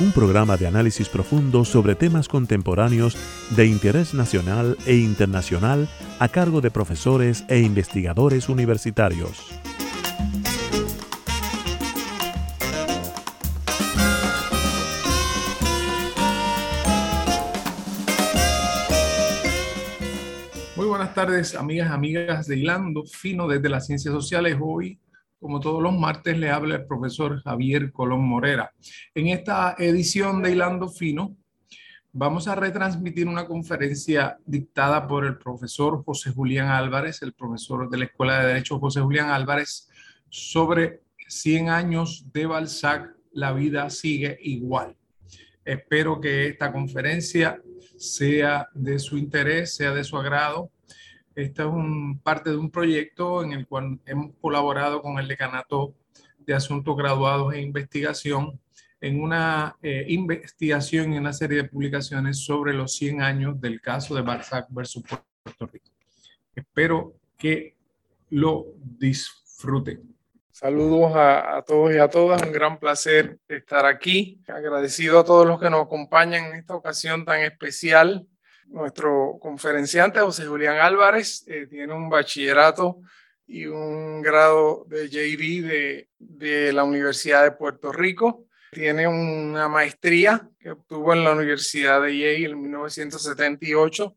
un programa de análisis profundo sobre temas contemporáneos de interés nacional e internacional a cargo de profesores e investigadores universitarios. Muy buenas tardes, amigas, amigas de Hilando Fino desde las Ciencias Sociales. Hoy como todos los martes, le habla el profesor Javier Colón Morera. En esta edición de Hilando Fino, vamos a retransmitir una conferencia dictada por el profesor José Julián Álvarez, el profesor de la Escuela de Derecho José Julián Álvarez, sobre 100 años de Balzac, la vida sigue igual. Espero que esta conferencia sea de su interés, sea de su agrado esta es un, parte de un proyecto en el cual hemos colaborado con el Decanato de Asuntos Graduados e Investigación en una eh, investigación y una serie de publicaciones sobre los 100 años del caso de Balzac versus Puerto Rico. Espero que lo disfruten. Saludos a, a, todos y a todas, un gran placer estar aquí. Agradecido a todos los que nos acompañan en esta ocasión tan especial nuestro conferenciante, José Julián Álvarez, eh, tiene un bachillerato y un grado de JD de, de la Universidad de Puerto Rico. Tiene una maestría que obtuvo en la Universidad de Yale en 1978.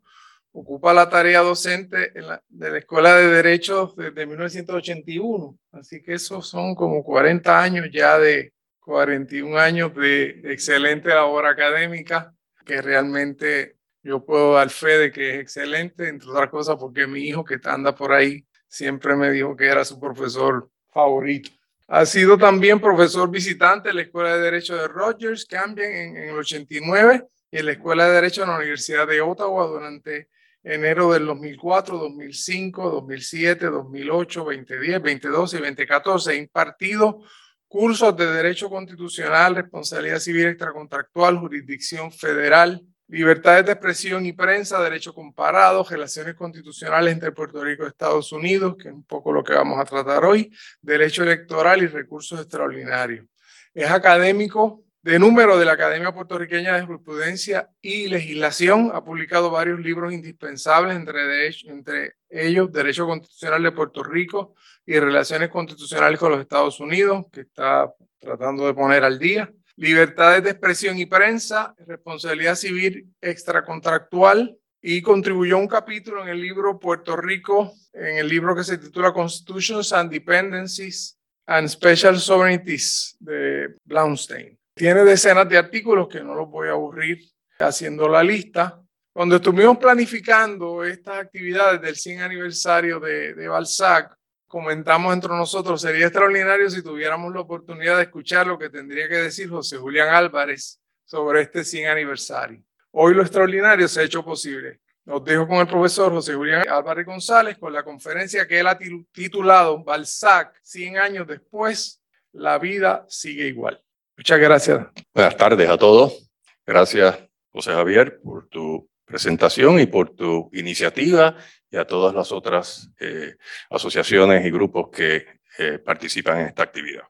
Ocupa la tarea docente de la Escuela de Derecho desde 1981. Así que esos son como 40 años ya de 41 años de excelente labor académica que realmente yo puedo dar fe de que es excelente, entre otras cosas porque mi hijo que anda por ahí siempre me dijo que era su profesor favorito. Ha sido también profesor visitante en la Escuela de Derecho de Rogers, Camden en, en el 89 y en la Escuela de Derecho de la Universidad de Ottawa durante enero del 2004, 2005, 2007, 2008, 2010, 2012 y 2014. impartido cursos de Derecho Constitucional, Responsabilidad Civil Extracontractual, Jurisdicción Federal, libertades de expresión y prensa, derecho comparado, relaciones constitucionales entre Puerto Rico y Estados Unidos, que es un poco lo que vamos a tratar hoy, derecho electoral y recursos extraordinarios. Es académico de número de la Academia Puertorriqueña de Jurisprudencia y Legislación. Ha publicado varios libros indispensables, entre, entre ellos Derecho Constitucional de Puerto Rico y Relaciones Constitucionales con los Estados Unidos, que está tratando de poner al día libertades de expresión y prensa, responsabilidad civil extracontractual y contribuyó un capítulo en el libro Puerto Rico, en el libro que se titula Constitutions and Dependencies and Special Sovereignties de Blaunstein. Tiene decenas de artículos que no los voy a aburrir haciendo la lista. Cuando estuvimos planificando estas actividades del 100 aniversario de, de Balzac, comentamos entre nosotros, sería extraordinario si tuviéramos la oportunidad de escuchar lo que tendría que decir José Julián Álvarez sobre este 100 aniversario. Hoy lo extraordinario se ha hecho posible. Nos dejo con el profesor José Julián Álvarez González con la conferencia que él ha titulado Balzac, 100 años después, la vida sigue igual. Muchas gracias. Buenas tardes a todos. Gracias, José Javier, por tu presentación y por tu iniciativa y a todas las otras eh, asociaciones y grupos que eh, participan en esta actividad.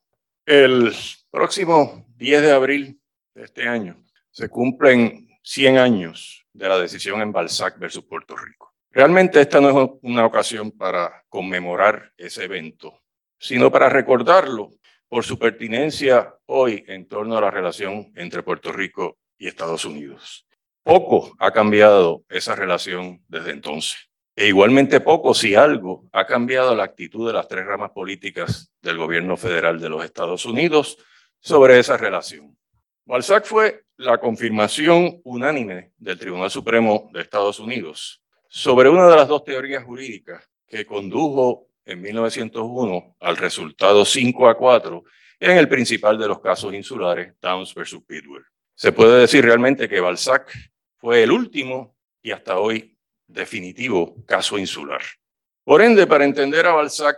El próximo 10 de abril de este año se cumplen 100 años de la decisión en Balzac versus Puerto Rico. Realmente esta no es una ocasión para conmemorar ese evento, sino para recordarlo por su pertinencia hoy en torno a la relación entre Puerto Rico y Estados Unidos. Poco ha cambiado esa relación desde entonces. E igualmente poco, si algo, ha cambiado la actitud de las tres ramas políticas del gobierno federal de los Estados Unidos sobre esa relación. Balzac fue la confirmación unánime del Tribunal Supremo de Estados Unidos sobre una de las dos teorías jurídicas que condujo en 1901 al resultado 5 a 4 en el principal de los casos insulares, Towns versus Pittsburgh. Se puede decir realmente que Balzac fue el último y hasta hoy definitivo caso insular. Por ende, para entender a Balzac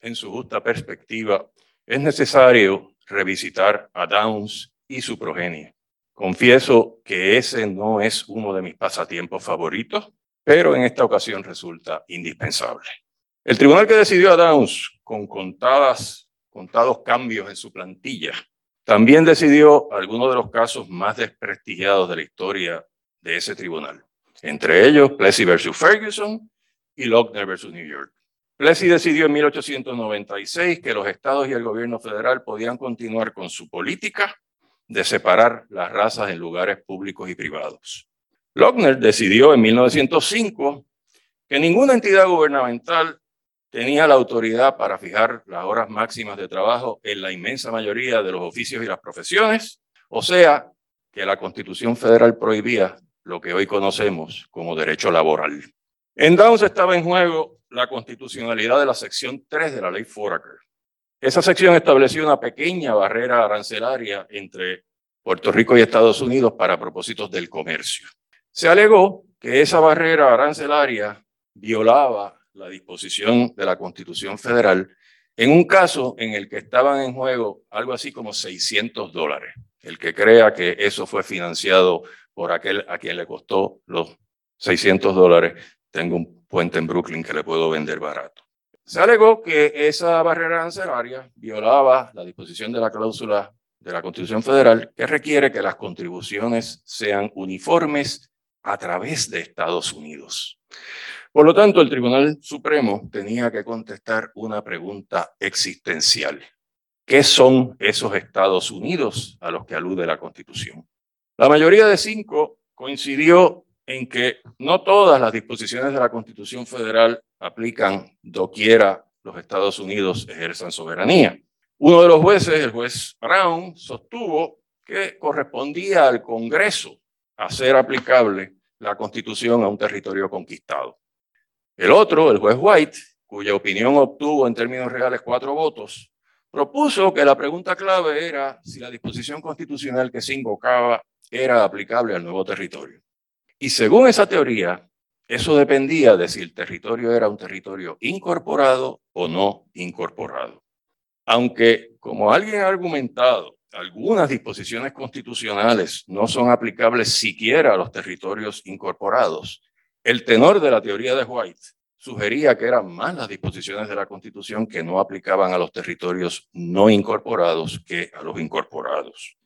en su justa perspectiva, es necesario revisitar a Downs y su progenie. Confieso que ese no es uno de mis pasatiempos favoritos, pero en esta ocasión resulta indispensable. El tribunal que decidió a Downs con contados cambios en su plantilla, también decidió algunos de los casos más desprestigiados de la historia de ese tribunal, entre ellos Plessy versus Ferguson y Lochner versus New York. Plessy decidió en 1896 que los estados y el gobierno federal podían continuar con su política de separar las razas en lugares públicos y privados. Lochner decidió en 1905 que ninguna entidad gubernamental tenía la autoridad para fijar las horas máximas de trabajo en la inmensa mayoría de los oficios y las profesiones, o sea, que la Constitución Federal prohibía lo que hoy conocemos como derecho laboral. En Downs estaba en juego la constitucionalidad de la sección 3 de la ley Foraker. Esa sección estableció una pequeña barrera arancelaria entre Puerto Rico y Estados Unidos para propósitos del comercio. Se alegó que esa barrera arancelaria violaba la disposición de la Constitución Federal en un caso en el que estaban en juego algo así como 600 dólares. El que crea que eso fue financiado por aquel a quien le costó los 600 dólares, tengo un puente en Brooklyn que le puedo vender barato. Se alegó que esa barrera arancelaria violaba la disposición de la cláusula de la Constitución Federal que requiere que las contribuciones sean uniformes a través de Estados Unidos. Por lo tanto, el Tribunal Supremo tenía que contestar una pregunta existencial. ¿Qué son esos Estados Unidos a los que alude la Constitución? La mayoría de cinco coincidió en que no todas las disposiciones de la Constitución Federal aplican doquiera los Estados Unidos ejerzan soberanía. Uno de los jueces, el juez Brown, sostuvo que correspondía al Congreso hacer aplicable la Constitución a un territorio conquistado. El otro, el juez White, cuya opinión obtuvo en términos reales cuatro votos, propuso que la pregunta clave era si la disposición constitucional que se invocaba era aplicable al nuevo territorio. Y según esa teoría, eso dependía de si el territorio era un territorio incorporado o no incorporado. Aunque, como alguien ha argumentado, algunas disposiciones constitucionales no son aplicables siquiera a los territorios incorporados, el tenor de la teoría de White sugería que eran más las disposiciones de la Constitución que no aplicaban a los territorios no incorporados que a los incorporados.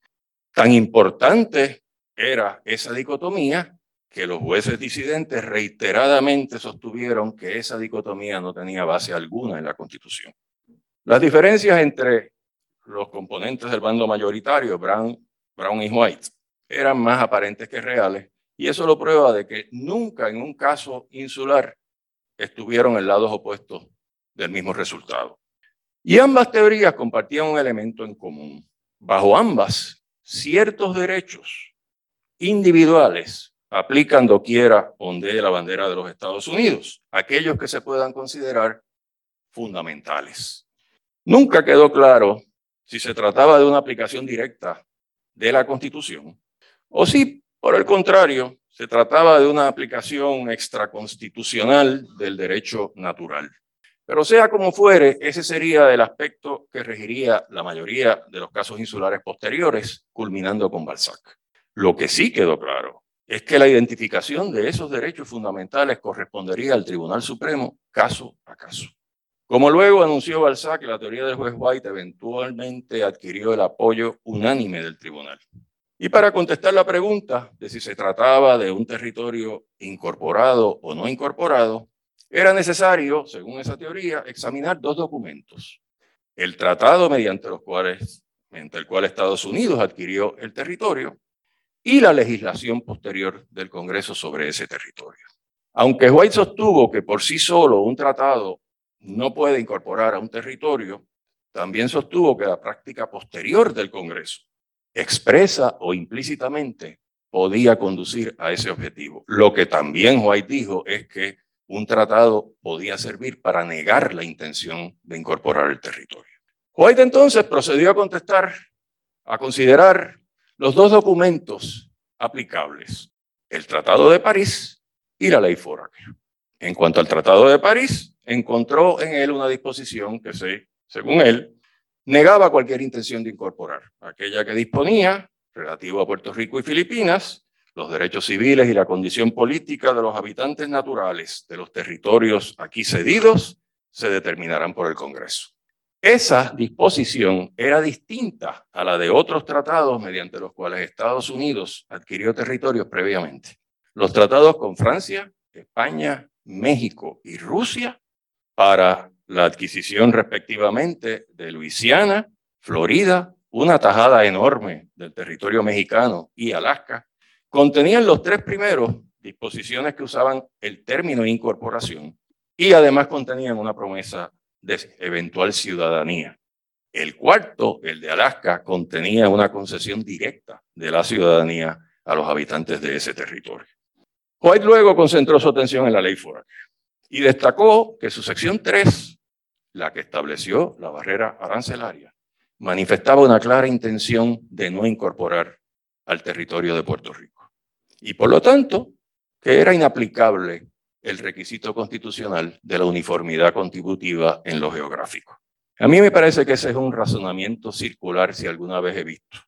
Tan importante era esa dicotomía que los jueces disidentes reiteradamente sostuvieron que esa dicotomía no tenía base alguna en la Constitución. Las diferencias entre los componentes del bando mayoritario, Brown, Brown y White, eran más aparentes que reales y eso lo prueba de que nunca en un caso insular estuvieron en lados opuestos del mismo resultado. Y ambas teorías compartían un elemento en común. Bajo ambas, ciertos derechos individuales aplican doquiera ondee la bandera de los Estados Unidos, aquellos que se puedan considerar fundamentales. Nunca quedó claro si se trataba de una aplicación directa de la Constitución o si por el contrario, se trataba de una aplicación extraconstitucional del derecho natural. Pero sea como fuere, ese sería el aspecto que regiría la mayoría de los casos insulares posteriores, culminando con Balzac. Lo que sí quedó claro es que la identificación de esos derechos fundamentales correspondería al Tribunal Supremo caso a caso. Como luego anunció Balzac, la teoría del juez White eventualmente adquirió el apoyo unánime del tribunal. Y para contestar la pregunta de si se trataba de un territorio incorporado o no incorporado, era necesario, según esa teoría, examinar dos documentos. El tratado mediante, los cuales, mediante el cual Estados Unidos adquirió el territorio y la legislación posterior del Congreso sobre ese territorio. Aunque White sostuvo que por sí solo un tratado no puede incorporar a un territorio, también sostuvo que la práctica posterior del Congreso expresa o implícitamente podía conducir a ese objetivo. Lo que también White dijo es que un tratado podía servir para negar la intención de incorporar el territorio. White entonces procedió a contestar, a considerar los dos documentos aplicables. el Tratado de París y la Ley Foraker. En cuanto al Tratado de París, encontró en él una disposición que, se, según él, negaba cualquier intención de incorporar, aquella que disponía, relativo a Puerto Rico y Filipinas, los derechos civiles y la condición política de los habitantes naturales de los territorios aquí cedidos se determinarán por el Congreso. Esa disposición era distinta a la de otros tratados mediante los cuales Estados Unidos adquirió territorios previamente. Los tratados con Francia, España, México y Rusia para la adquisición respectivamente de Luisiana, Florida, una tajada enorme del territorio mexicano y Alaska, contenían los tres primeros disposiciones que usaban el término incorporación y además contenían una promesa de eventual ciudadanía. El cuarto, el de Alaska, contenía una concesión directa de la ciudadanía a los habitantes de ese territorio. White luego concentró su atención en la ley Foraker y destacó que su sección 3, la que estableció la barrera arancelaria, manifestaba una clara intención de no incorporar al territorio de Puerto Rico. Y por lo tanto, que era inaplicable el requisito constitucional de la uniformidad contributiva en lo geográfico. A mí me parece que ese es un razonamiento circular si alguna vez he visto.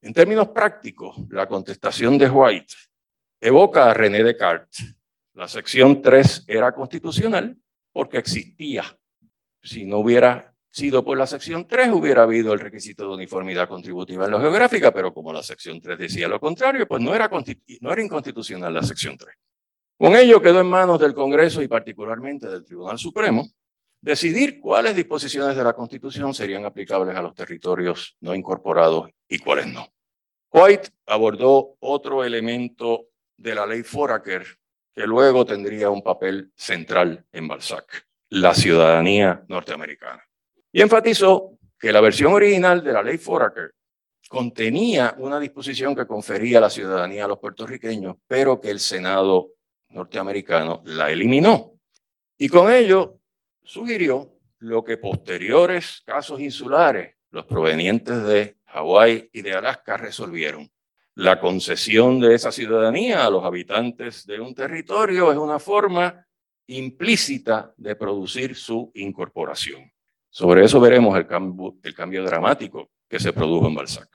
En términos prácticos, la contestación de White evoca a René Descartes. La sección 3 era constitucional porque existía. Si no hubiera sido por la sección 3, hubiera habido el requisito de uniformidad contributiva en lo geográfica, pero como la sección 3 decía lo contrario, pues no era, no era inconstitucional la sección 3. Con ello quedó en manos del Congreso y particularmente del Tribunal Supremo decidir cuáles disposiciones de la Constitución serían aplicables a los territorios no incorporados y cuáles no. White abordó otro elemento de la ley Foraker que luego tendría un papel central en Balzac, la ciudadanía norteamericana. Y enfatizó que la versión original de la ley Foraker contenía una disposición que confería la ciudadanía a los puertorriqueños, pero que el Senado norteamericano la eliminó. Y con ello sugirió lo que posteriores casos insulares, los provenientes de Hawái y de Alaska, resolvieron. La concesión de esa ciudadanía a los habitantes de un territorio es una forma implícita de producir su incorporación. Sobre eso veremos el cambio, dramático que se produjo en Balzac.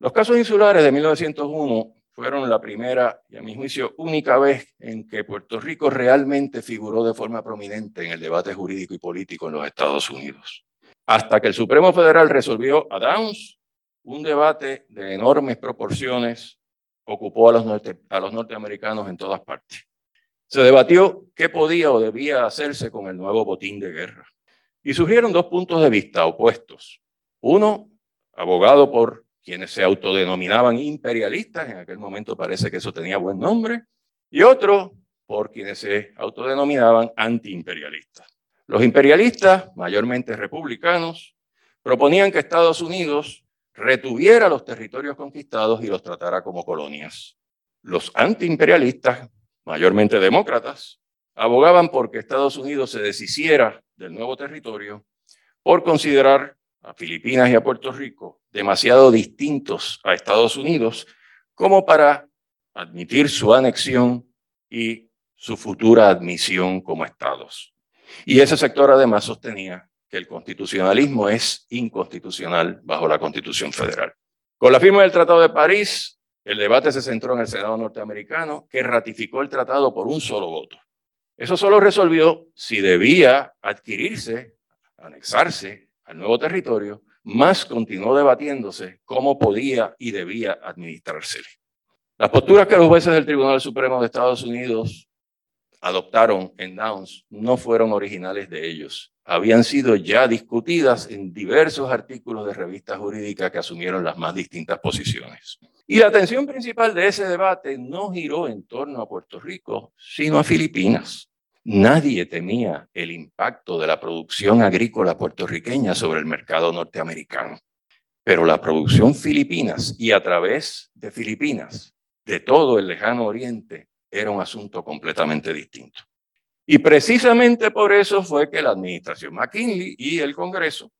Los casos insulares de 1901 fueron la primera y a mi juicio única vez en que Puerto Rico realmente figuró de forma prominente en el debate jurídico y político en los Estados Unidos. Hasta que el Supremo Federal resolvió a Downs, un debate de enormes proporciones ocupó a los norteamericanos en todas partes. Se debatió qué podía o debía hacerse con el nuevo botín de guerra. Y surgieron dos puntos de vista opuestos. Uno, abogado por quienes se autodenominaban imperialistas, en aquel momento parece que eso tenía buen nombre, y otro por quienes se autodenominaban antiimperialistas. Los imperialistas, mayormente republicanos, proponían que Estados Unidos retuviera los territorios conquistados y los tratara como colonias. Los antiimperialistas, mayormente demócratas, abogaban por que Estados Unidos se deshiciera del nuevo territorio por considerar a Filipinas y a Puerto Rico demasiado distintos a Estados Unidos como para admitir su anexión y su futura admisión como estados. Y ese sector además sostenía que el constitucionalismo es inconstitucional bajo la Constitución Federal. Con la firma del Tratado de París, el debate se centró en el Senado norteamericano, que ratificó el tratado por un solo voto. Eso solo resolvió si debía adquirirse, anexarse al nuevo territorio, más continuó debatiéndose cómo podía y debía administrársele. Las posturas que los jueces del Tribunal Supremo de Estados Unidos adoptaron en Downs no fueron originales de ellos. Habían sido ya discutidas en diversos artículos de revistas jurídicas que asumieron las más distintas posiciones. Y la atención principal de ese debate no giró en torno a Puerto Rico, sino a Filipinas. Nadie temía el impacto de la producción agrícola puertorriqueña sobre el mercado norteamericano. Pero la producción filipinas y a través de Filipinas, de todo el lejano oriente, era un asunto completamente distinto. Y precisamente por eso fue que la administración McKinley y el Congreso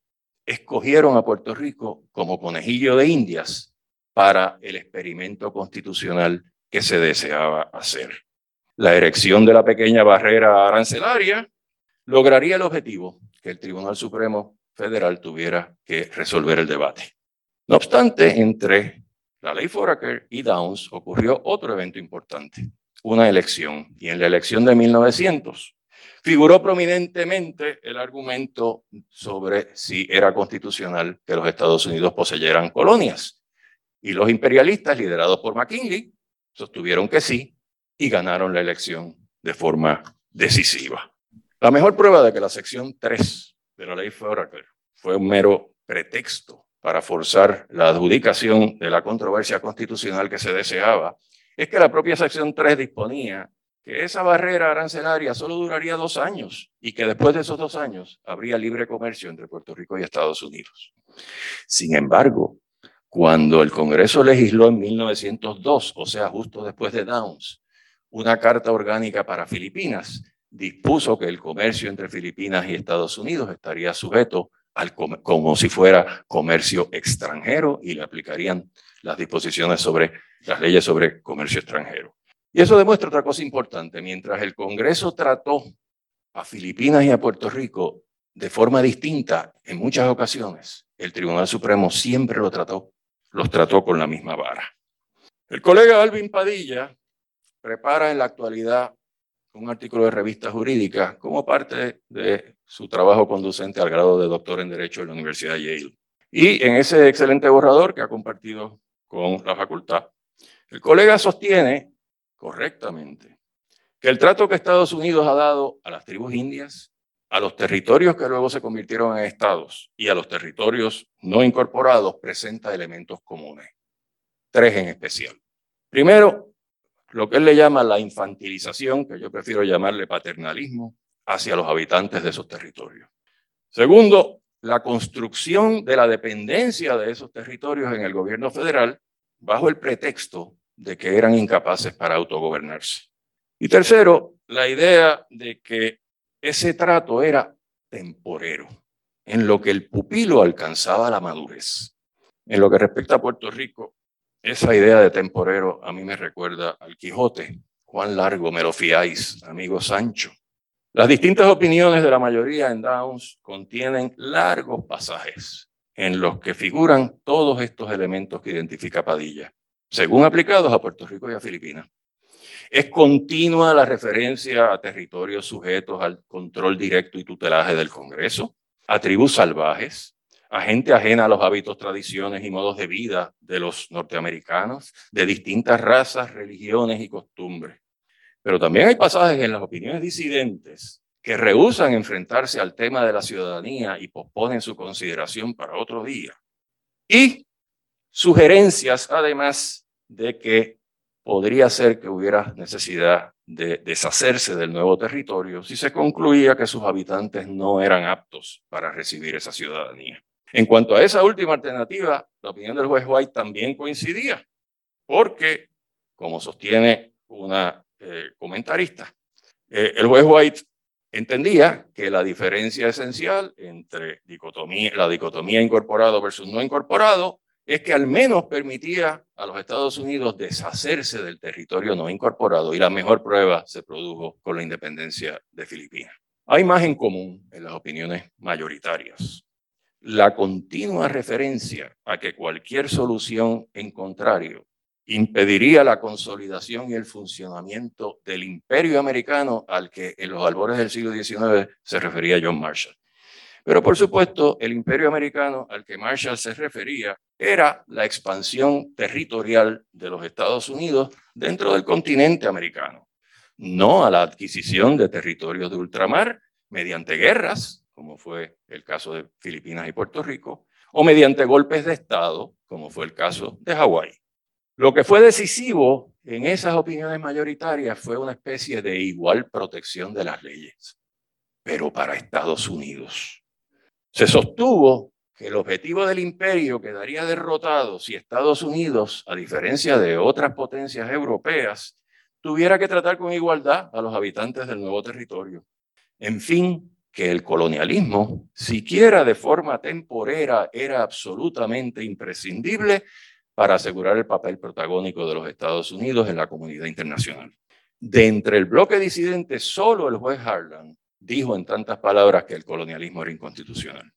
escogieron a Puerto Rico como conejillo de indias para el experimento constitucional que se deseaba hacer. La erección de la pequeña barrera arancelaria lograría el objetivo que el Tribunal Supremo Federal tuviera que resolver el debate. No obstante, entre la ley Foraker y Downs ocurrió otro evento importante, una elección. Y en la elección de 1900 figuró prominentemente el argumento sobre si era constitucional que los Estados Unidos poseyeran colonias. Y los imperialistas, liderados por McKinley, sostuvieron que sí y ganaron la elección de forma decisiva. La mejor prueba de que la sección 3 de la ley fue un mero pretexto para forzar la adjudicación de la controversia constitucional que se deseaba, es que la propia sección 3 disponía que esa barrera arancelaria solo duraría dos años y que después de esos dos años habría libre comercio entre Puerto Rico y Estados Unidos. Sin embargo, cuando el Congreso legisló en 1902, o sea, justo después de Downs, una carta orgánica para Filipinas, dispuso que el comercio entre Filipinas y Estados Unidos estaría sujeto al como si fuera comercio extranjero y le aplicarían las disposiciones sobre las leyes sobre comercio extranjero. Y eso demuestra otra cosa importante. Mientras el Congreso trató a Filipinas y a Puerto Rico de forma distinta en muchas ocasiones, el Tribunal Supremo siempre lo trató, los trató con la misma vara. El colega Alvin Padilla prepara en la actualidad un artículo de revista jurídica como parte de su trabajo conducente al grado de doctor en Derecho en la Universidad de Yale. Y en ese excelente borrador que ha compartido con la facultad, el colega sostiene correctamente que el trato que Estados Unidos ha dado a las tribus indias, a los territorios que luego se convirtieron en estados y a los territorios no incorporados presenta elementos comunes, tres en especial. Primero, lo que él le llama la infantilización, que yo prefiero llamarle paternalismo, hacia los habitantes de esos territorios. Segundo, la construcción de la dependencia de esos territorios en el gobierno federal bajo el pretexto de que eran incapaces para autogobernarse. Y tercero, la idea de que ese trato era temporero, en lo que el pupilo alcanzaba la madurez. En lo que respecta a Puerto Rico, esa idea de temporero a mí me recuerda al Quijote. Cuán largo me lo fiáis, amigo Sancho. Las distintas opiniones de la mayoría en Downs contienen largos pasajes en los que figuran todos estos elementos que identifica Padilla según aplicados a Puerto Rico y a Filipinas. Es continua la referencia a territorios sujetos al control directo y tutelaje del Congreso, a tribus salvajes, a gente ajena a los hábitos, tradiciones y modos de vida de los norteamericanos, de distintas razas, religiones y costumbres. Pero también hay pasajes en las opiniones disidentes que rehusan enfrentarse al tema de la ciudadanía y posponen su consideración para otro día. Y sugerencias, además, de que podría ser que hubiera necesidad de deshacerse del nuevo territorio si se concluía que sus habitantes no eran aptos para recibir esa ciudadanía. En cuanto a esa última alternativa, la opinión del juez White también coincidía, porque, como sostiene una eh, comentarista, eh, el juez White entendía que la diferencia esencial entre dicotomía, la dicotomía incorporado versus no incorporado es que al menos permitía a los Estados Unidos deshacerse del territorio no incorporado y la mejor prueba se produjo con la independencia de Filipinas. Hay más en común en las opiniones mayoritarias. La continua referencia a que cualquier solución en contrario impediría la consolidación y el funcionamiento del imperio americano al que en los albores del siglo XIX se refería John Marshall. Pero por supuesto, el imperio americano al que Marshall se refería era la expansión territorial de los Estados Unidos dentro del continente americano, no a la adquisición de territorios de ultramar mediante guerras, como fue el caso de Filipinas y Puerto Rico, o mediante golpes de Estado, como fue el caso de Hawái. Lo que fue decisivo en esas opiniones mayoritarias fue una especie de igual protección de las leyes, pero para Estados Unidos. Se sostuvo que el objetivo del imperio quedaría derrotado si Estados Unidos, a diferencia de otras potencias europeas, tuviera que tratar con igualdad a los habitantes del nuevo territorio. En fin, que el colonialismo, siquiera de forma temporera, era absolutamente imprescindible para asegurar el papel protagónico de los Estados Unidos en la comunidad internacional. De entre el bloque disidente, solo el juez Harlan dijo en tantas palabras que el colonialismo era inconstitucional.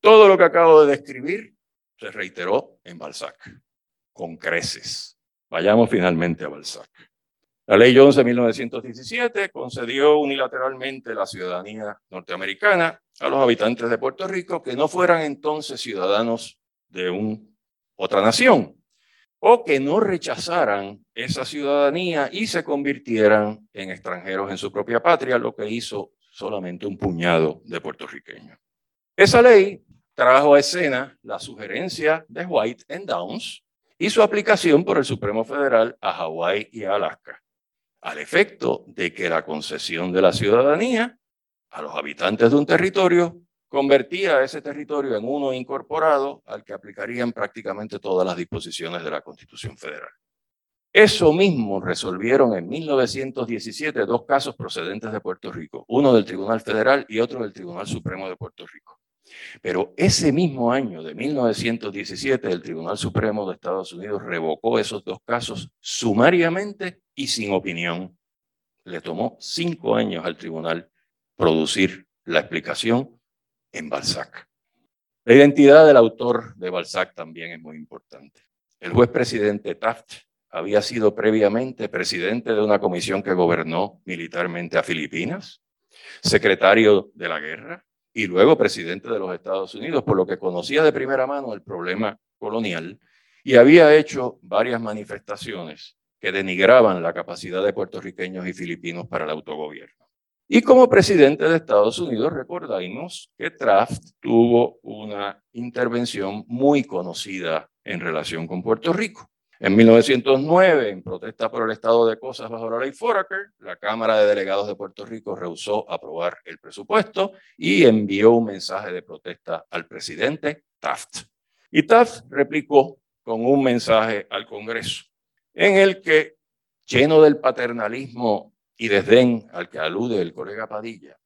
Todo lo que acabo de describir se reiteró en Balzac, con creces. Vayamos finalmente a Balzac. La ley Jones de 1917 concedió unilateralmente la ciudadanía norteamericana a los habitantes de Puerto Rico que no fueran entonces ciudadanos de un, otra nación o que no rechazaran esa ciudadanía y se convirtieran en extranjeros en su propia patria, lo que hizo solamente un puñado de puertorriqueños. Esa ley trajo a escena la sugerencia de White en Downs y su aplicación por el Supremo Federal a Hawái y a Alaska, al efecto de que la concesión de la ciudadanía a los habitantes de un territorio convertía a ese territorio en uno incorporado al que aplicarían prácticamente todas las disposiciones de la Constitución Federal. Eso mismo resolvieron en 1917 dos casos procedentes de Puerto Rico, uno del Tribunal Federal y otro del Tribunal Supremo de Puerto Rico. Pero ese mismo año de 1917, el Tribunal Supremo de Estados Unidos revocó esos dos casos sumariamente y sin opinión. Le tomó cinco años al tribunal producir la explicación en Balzac. La identidad del autor de Balzac también es muy importante. El juez presidente Taft había sido previamente presidente de una comisión que gobernó militarmente a Filipinas, secretario de la guerra y luego presidente de los Estados Unidos, por lo que conocía de primera mano el problema colonial y había hecho varias manifestaciones que denigraban la capacidad de puertorriqueños y filipinos para el autogobierno. Y como presidente de Estados Unidos, recordamos que Taft tuvo una intervención muy conocida en relación con Puerto Rico. En 1909, en protesta por el estado de cosas bajo la ley Foraker, la Cámara de Delegados de Puerto Rico rehusó aprobar el presupuesto y envió un mensaje de protesta al presidente Taft. Y Taft replicó con un mensaje al Congreso en el que, lleno del paternalismo y desdén al que alude el colega Padilla,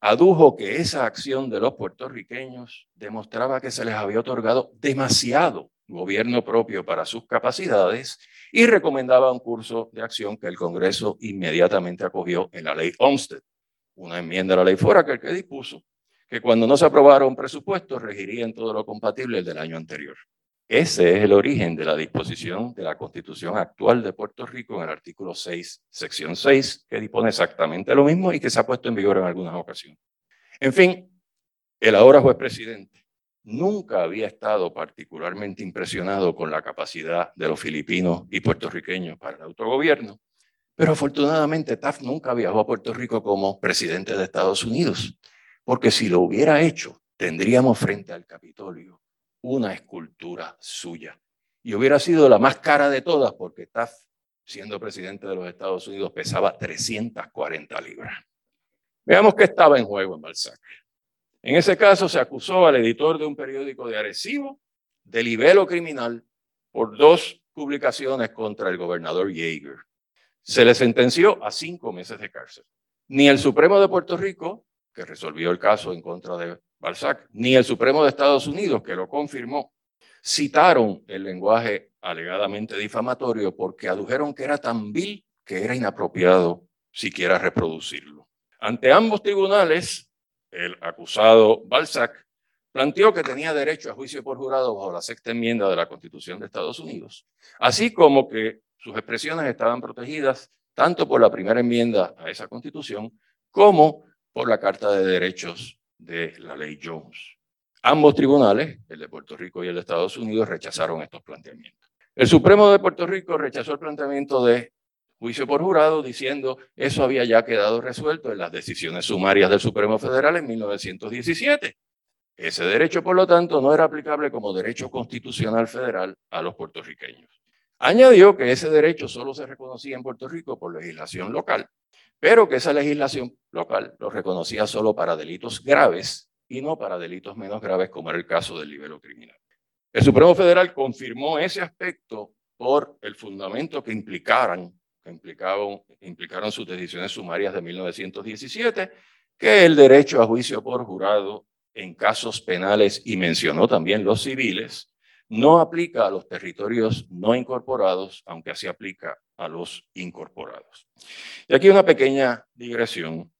adujo que esa acción de los puertorriqueños demostraba que se les había otorgado demasiado gobierno propio para sus capacidades y recomendaba un curso de acción que el Congreso inmediatamente acogió en la ley Olmsted, una enmienda a la ley Foraker que dispuso que cuando no se aprobara un presupuesto regiría en todo lo compatible el del año anterior. Ese es el origen de la disposición de la Constitución actual de Puerto Rico en el artículo 6, sección 6, que dispone exactamente lo mismo y que se ha puesto en vigor en algunas ocasiones. En fin, el ahora juez presidente nunca había estado particularmente impresionado con la capacidad de los filipinos y puertorriqueños para el autogobierno, pero afortunadamente Taft nunca viajó a Puerto Rico como presidente de Estados Unidos, porque si lo hubiera hecho, tendríamos frente al Capitolio una escultura suya. Y hubiera sido la más cara de todas porque Taft, siendo presidente de los Estados Unidos, pesaba 340 libras. Veamos qué estaba en juego en Balzac. En ese caso se acusó al editor de un periódico de Arecibo de libelo criminal por dos publicaciones contra el gobernador Yeager. Se le sentenció a cinco meses de cárcel. Ni el Supremo de Puerto Rico, que resolvió el caso en contra de Balzac, ni el Supremo de Estados Unidos, que lo confirmó, citaron el lenguaje alegadamente difamatorio porque adujeron que era tan vil que era inapropiado siquiera reproducirlo. Ante ambos tribunales, el acusado Balzac planteó que tenía derecho a juicio por jurado bajo la sexta enmienda de la Constitución de Estados Unidos, así como que sus expresiones estaban protegidas tanto por la primera enmienda a esa Constitución como por la Carta de Derechos de la ley Jones. Ambos tribunales, el de Puerto Rico y el de Estados Unidos, rechazaron estos planteamientos. El Supremo de Puerto Rico rechazó el planteamiento de juicio por jurado diciendo eso había ya quedado resuelto en las decisiones sumarias del Supremo Federal en 1917. Ese derecho, por lo tanto, no era aplicable como derecho constitucional federal a los puertorriqueños. Añadió que ese derecho solo se reconocía en Puerto Rico por legislación local pero que esa legislación local lo reconocía solo para delitos graves y no para delitos menos graves como era el caso del libelo criminal. El Supremo Federal confirmó ese aspecto por el fundamento que implicaran, que implicaron sus decisiones sumarias de 1917, que el derecho a juicio por jurado en casos penales y mencionó también los civiles, no aplica a los territorios no incorporados, aunque así aplica a los incorporados. Y aquí una pequeña digresión.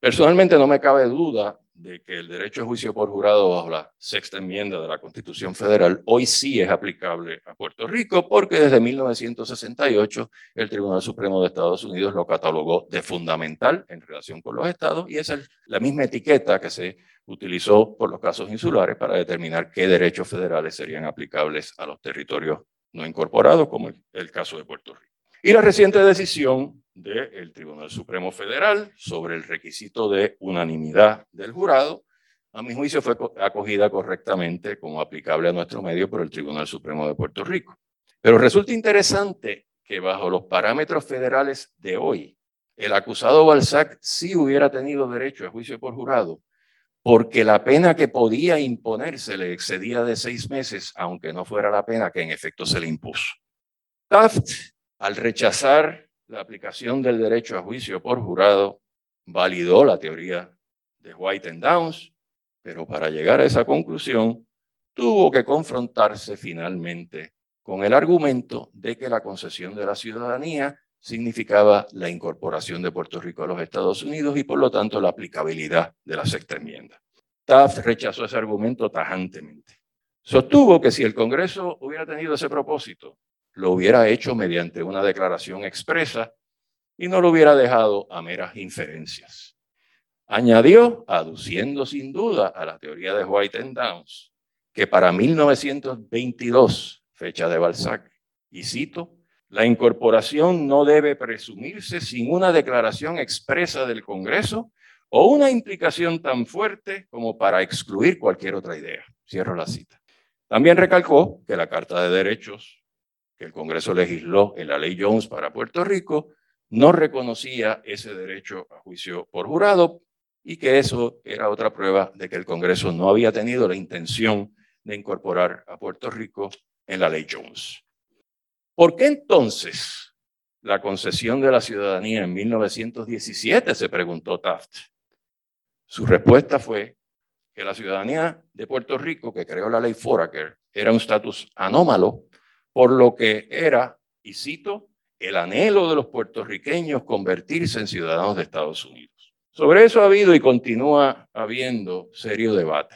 Personalmente no me cabe duda de que el derecho a juicio por jurado bajo la sexta enmienda de la Constitución Federal hoy sí es aplicable a Puerto Rico porque desde 1968 el Tribunal Supremo de Estados Unidos lo catalogó de fundamental en relación con los estados y es la misma etiqueta que se utilizó por los casos insulares para determinar qué derechos federales serían aplicables a los territorios no incorporados, como el, caso de Puerto Rico. Y la reciente decisión del Tribunal Supremo Federal sobre el requisito de unanimidad del jurado, a mi juicio fue acogida correctamente como aplicable a nuestro medio por el Tribunal Supremo de Puerto Rico. Pero resulta interesante que bajo los parámetros federales de hoy, el acusado Balzac sí hubiera tenido derecho a juicio por jurado, porque la pena que podía imponerse le excedía de seis meses, aunque no fuera la pena que en efecto se le impuso. Taft, al rechazar la aplicación del derecho a juicio por jurado validó la teoría de White and Downs, pero para llegar a esa conclusión tuvo que confrontarse finalmente con el argumento de que la concesión de la ciudadanía significaba la incorporación de Puerto Rico a los Estados Unidos y por lo tanto la aplicabilidad de la sexta enmienda. Taft rechazó ese argumento tajantemente. Sostuvo que si el Congreso hubiera tenido ese propósito, lo hubiera hecho mediante una declaración expresa y no lo hubiera dejado a meras inferencias. Añadió, aduciendo sin duda a la teoría de White and Downs, que para 1922, fecha de Balzac, y cito, la incorporación no debe presumirse sin una declaración expresa del Congreso o una implicación tan fuerte como para excluir cualquier otra idea. Cierro la cita. También recalcó que la Carta de Derechos que el Congreso legisló en la ley Jones para Puerto Rico, no reconocía ese derecho a juicio por jurado y que eso era otra prueba de que el Congreso no había tenido la intención de incorporar a Puerto Rico en la ley Jones. ¿Por qué entonces la concesión de la ciudadanía en 1917? se preguntó Taft. Su respuesta fue que la ciudadanía de Puerto Rico, que creó la ley Foraker, era un estatus anómalo por lo que era, y cito, el anhelo de los puertorriqueños convertirse en ciudadanos de Estados Unidos. Sobre eso ha habido y continúa habiendo serio debate.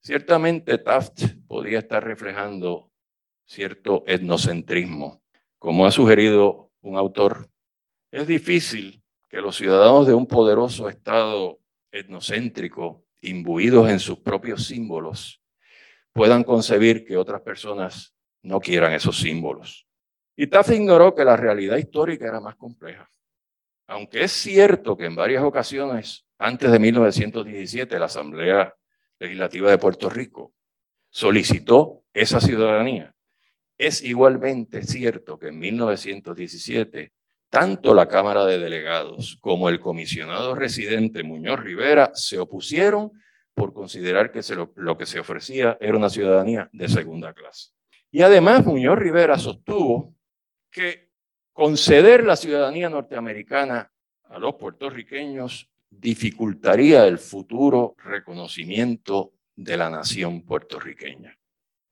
Ciertamente Taft podía estar reflejando cierto etnocentrismo. Como ha sugerido un autor, es difícil que los ciudadanos de un poderoso Estado etnocéntrico, imbuidos en sus propios símbolos, puedan concebir que otras personas no quieran esos símbolos. Y Taft ignoró que la realidad histórica era más compleja. Aunque es cierto que en varias ocasiones, antes de 1917, la Asamblea Legislativa de Puerto Rico solicitó esa ciudadanía, es igualmente cierto que en 1917, tanto la Cámara de Delegados como el comisionado residente Muñoz Rivera se opusieron por considerar que lo, lo que se ofrecía era una ciudadanía de segunda clase. Y además Muñoz Rivera sostuvo que conceder la ciudadanía norteamericana a los puertorriqueños dificultaría el futuro reconocimiento de la nación puertorriqueña.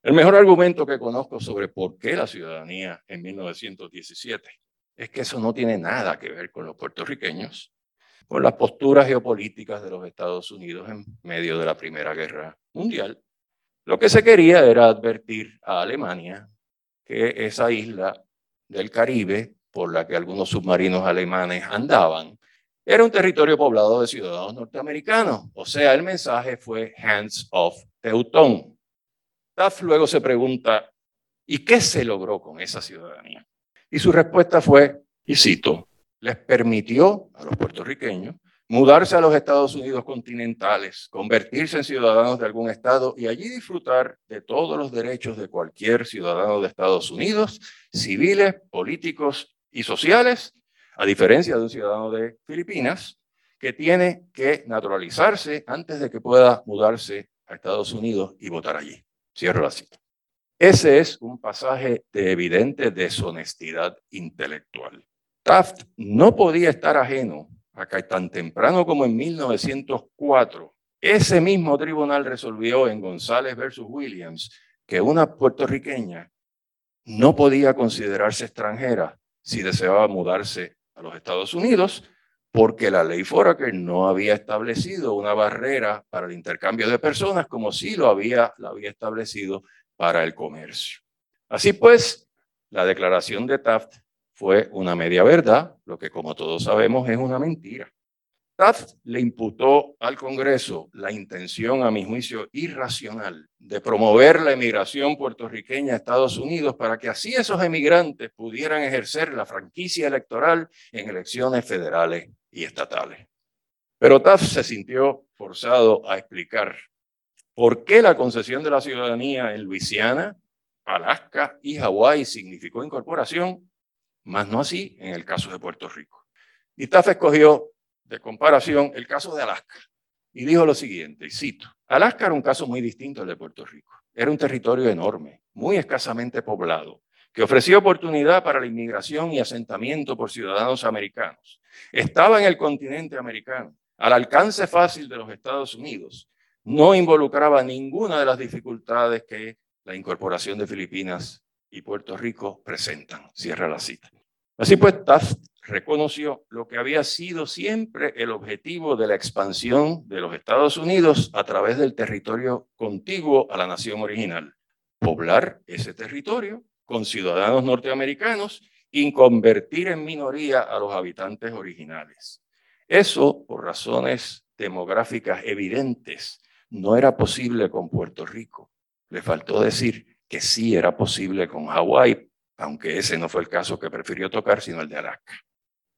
El mejor argumento que conozco sobre por qué la ciudadanía en 1917 es que eso no tiene nada que ver con los puertorriqueños, con las posturas geopolíticas de los Estados Unidos en medio de la Primera Guerra Mundial lo que se quería era advertir a Alemania que esa isla del Caribe, por la que algunos submarinos alemanes andaban, era un territorio poblado de ciudadanos norteamericanos. O sea, el mensaje fue hands off Teutón. Taft luego se pregunta, ¿y qué se logró con esa ciudadanía? Y su respuesta fue, y cito, les permitió a los puertorriqueños mudarse a los Estados Unidos continentales, convertirse en ciudadanos de algún estado y allí disfrutar de todos los derechos de cualquier ciudadano de Estados Unidos, civiles, políticos y sociales, a diferencia de un ciudadano de Filipinas que tiene que naturalizarse antes de que pueda mudarse a Estados Unidos y votar allí. Cierro la cita. Ese es un pasaje de evidente deshonestidad intelectual. Taft no podía estar ajeno acá tan temprano como en 1904, ese mismo tribunal resolvió en González versus Williams que una puertorriqueña no podía considerarse extranjera si deseaba mudarse a los Estados Unidos, porque la ley Foraker no había establecido una barrera para el intercambio de personas como sí lo había, establecido para el comercio. Así pues, la declaración de Taft fue una media verdad, lo que como todos sabemos es una mentira. Taft le imputó al Congreso la intención, a mi juicio, irracional de promover la emigración puertorriqueña a Estados Unidos para que así esos emigrantes pudieran ejercer la franquicia electoral en elecciones federales y estatales. Pero Taft se sintió forzado a explicar por qué la concesión de la ciudadanía en Luisiana, Alaska y Hawái significó incorporación, más no así en el caso de Puerto Rico. Y escogió de comparación el caso de Alaska y dijo lo siguiente, y cito, Alaska era un caso muy distinto al de Puerto Rico. Era un territorio enorme, muy escasamente poblado, que ofrecía oportunidad para la inmigración y asentamiento por ciudadanos americanos. Estaba en el continente americano, al alcance fácil de los Estados Unidos. No involucraba ninguna de las dificultades que la incorporación de Filipinas y Puerto Rico presentan. Cierra la cita. Así pues, Taft reconoció lo que había sido siempre el objetivo de la expansión de los Estados Unidos a través del territorio contiguo a la nación original, poblar ese territorio con ciudadanos norteamericanos y convertir en minoría a los habitantes originales. Eso, por razones demográficas evidentes, no era posible con Puerto Rico. Le faltó decir que sí era posible con Hawái, aunque ese no fue el caso que prefirió tocar, sino el de Alaska.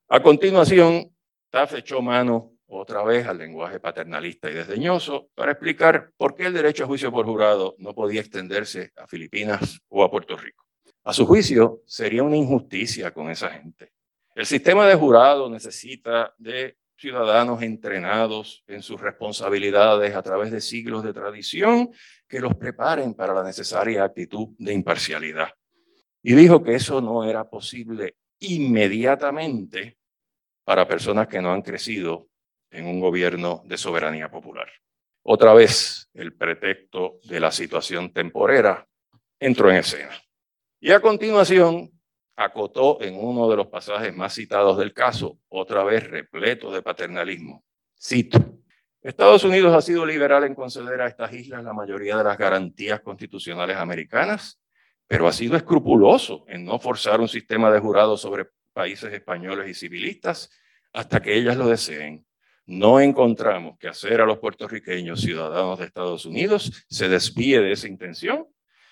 A continuación, Taft echó mano otra vez al lenguaje paternalista y desdeñoso para explicar por qué el derecho a juicio por jurado no podía extenderse a Filipinas o a Puerto Rico. A su juicio, sería una injusticia con esa gente. El sistema de jurado necesita de ciudadanos entrenados en sus responsabilidades a través de siglos de tradición que los preparen para la necesaria actitud de imparcialidad. Y dijo que eso no era posible inmediatamente para personas que no han crecido en un gobierno de soberanía popular. Otra vez, el pretexto de la situación temporera entró en escena. Y a continuación, acotó en uno de los pasajes más citados del caso, otra vez repleto de paternalismo. Cito, Estados Unidos ha sido liberal en conceder a estas islas la mayoría de las garantías constitucionales americanas, pero ha sido escrupuloso en no forzar un sistema de jurado sobre países españoles y civilistas hasta que ellas lo deseen. No encontramos que hacer a los puertorriqueños ciudadanos de Estados Unidos se desvíe de esa intención,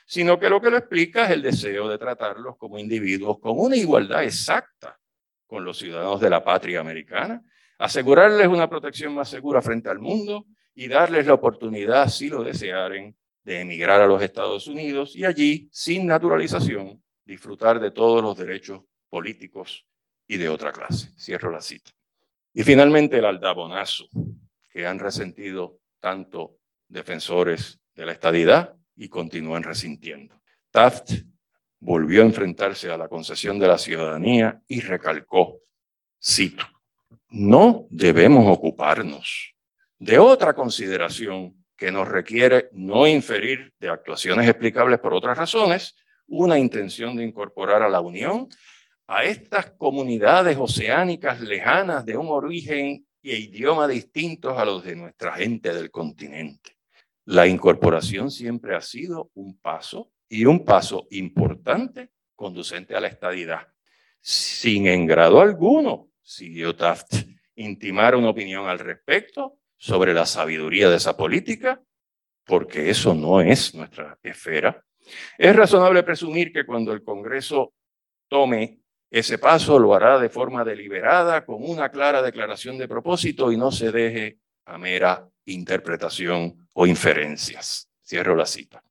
sino que lo que lo explica es el deseo de tratarlos como individuos con una igualdad exacta con los ciudadanos de la patria americana, asegurarles una protección más segura frente al mundo y darles la oportunidad, si lo desearen, de emigrar a los Estados Unidos y allí, sin naturalización, disfrutar de todos los derechos políticos y de otra clase. Cierro la cita. Y finalmente el aldabonazo que han resentido tanto defensores de la estadidad y continúan resintiendo. Taft volvió a enfrentarse a la concesión de la ciudadanía y recalcó, cito, no debemos ocuparnos de otra consideración que nos requiere no inferir de actuaciones explicables por otras razones una intención de incorporar a la Unión a estas comunidades oceánicas lejanas de un origen e idioma distintos a los de nuestra gente del continente. La incorporación siempre ha sido un paso y un paso importante conducente a la estadidad. Sin engrado alguno, siguió Taft, intimar una opinión al respecto sobre la sabiduría de esa política, porque eso no es nuestra esfera. Es razonable presumir que cuando el Congreso tome ese paso lo hará de forma deliberada, con una clara declaración de propósito y no se deje a mera interpretación o inferencias. Cierro la cita.